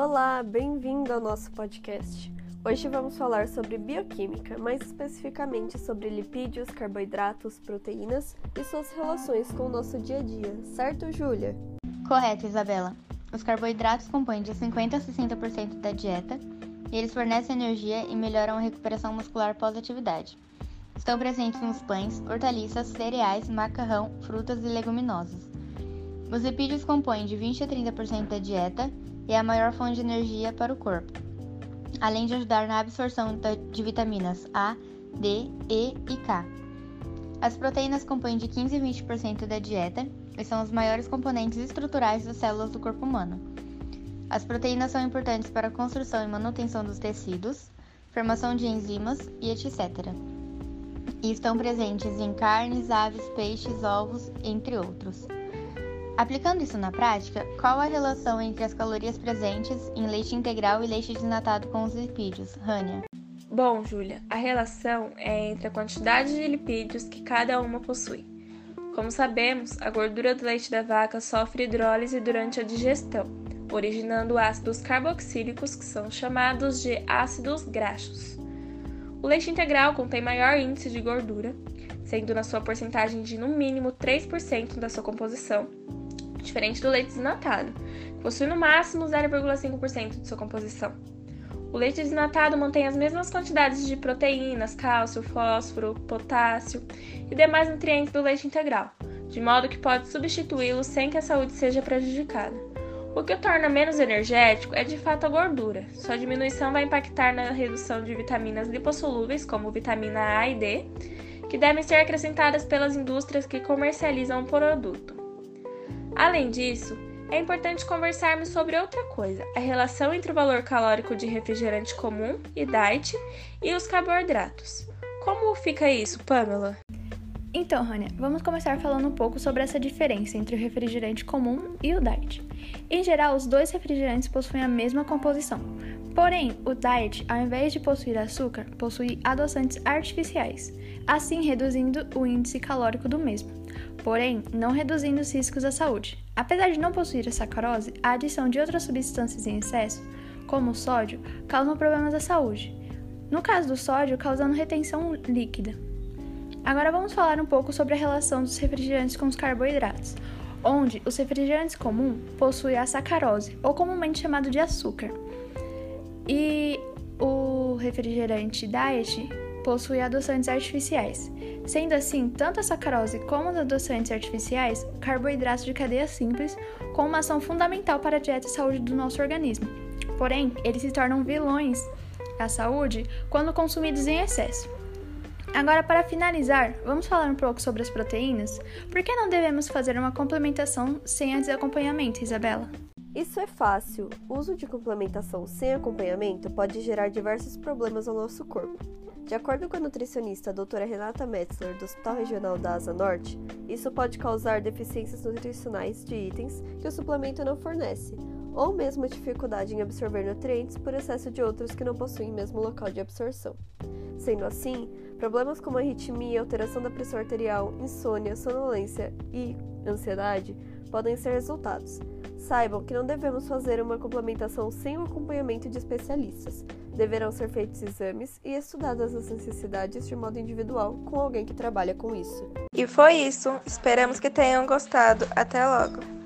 Olá, bem-vindo ao nosso podcast. Hoje vamos falar sobre bioquímica, mais especificamente sobre lipídios, carboidratos, proteínas e suas relações com o nosso dia a dia, certo, Júlia? Correto, Isabela. Os carboidratos compõem de 50 a 60% da dieta e eles fornecem energia e melhoram a recuperação muscular pós-atividade. Estão presentes nos pães, hortaliças, cereais, macarrão, frutas e leguminosas. Os lipídios compõem de 20 a 30% da dieta e é a maior fonte de energia para o corpo, além de ajudar na absorção de vitaminas A, D, E e K. As proteínas compõem de 15 a 20% da dieta e são os maiores componentes estruturais das células do corpo humano. As proteínas são importantes para a construção e manutenção dos tecidos, formação de enzimas e etc e estão presentes em carnes, aves, peixes, ovos, entre outros. Aplicando isso na prática, qual a relação entre as calorias presentes em leite integral e leite desnatado com os lipídios, Rania? Bom, Júlia, a relação é entre a quantidade de lipídios que cada uma possui. Como sabemos, a gordura do leite da vaca sofre hidrólise durante a digestão, originando ácidos carboxílicos que são chamados de ácidos graxos. O leite integral contém maior índice de gordura, sendo na sua porcentagem de no mínimo 3% da sua composição, diferente do leite desnatado, que possui no máximo 0,5% de sua composição. O leite desnatado mantém as mesmas quantidades de proteínas, cálcio, fósforo, potássio e demais nutrientes do leite integral, de modo que pode substituí-lo sem que a saúde seja prejudicada. O que o torna menos energético é de fato a gordura. Sua diminuição vai impactar na redução de vitaminas lipossolúveis, como vitamina A e D, que devem ser acrescentadas pelas indústrias que comercializam o produto. Além disso, é importante conversarmos sobre outra coisa: a relação entre o valor calórico de refrigerante comum e diet e os carboidratos. Como fica isso, Pamela? Então, Rania, vamos começar falando um pouco sobre essa diferença entre o refrigerante comum e o diet. Em geral, os dois refrigerantes possuem a mesma composição. Porém, o diet, ao invés de possuir açúcar, possui adoçantes artificiais, assim reduzindo o índice calórico do mesmo, porém não reduzindo os riscos à saúde. Apesar de não possuir a sacarose, a adição de outras substâncias em excesso, como o sódio, causam problemas à saúde. No caso do sódio, causando retenção líquida. Agora vamos falar um pouco sobre a relação dos refrigerantes com os carboidratos, onde os refrigerantes comuns possuem a sacarose, ou comumente chamado de açúcar, e o refrigerante diet possui adoçantes artificiais. Sendo assim, tanto a sacarose como os adoçantes artificiais, carboidratos de cadeia simples, com uma ação fundamental para a dieta e saúde do nosso organismo. Porém, eles se tornam vilões à saúde quando consumidos em excesso. Agora, para finalizar, vamos falar um pouco sobre as proteínas? Por que não devemos fazer uma complementação sem antes acompanhamento, Isabela? Isso é fácil. O uso de complementação sem acompanhamento pode gerar diversos problemas ao nosso corpo. De acordo com a nutricionista a doutora Renata Metzler, do Hospital Regional da Asa Norte, isso pode causar deficiências nutricionais de itens que o suplemento não fornece, ou mesmo dificuldade em absorver nutrientes por excesso de outros que não possuem mesmo local de absorção. Sendo assim, problemas como arritmia, alteração da pressão arterial, insônia, sonolência e ansiedade podem ser resultados. Saibam que não devemos fazer uma complementação sem o acompanhamento de especialistas. Deverão ser feitos exames e estudadas as necessidades de modo individual com alguém que trabalha com isso. E foi isso. Esperamos que tenham gostado. Até logo!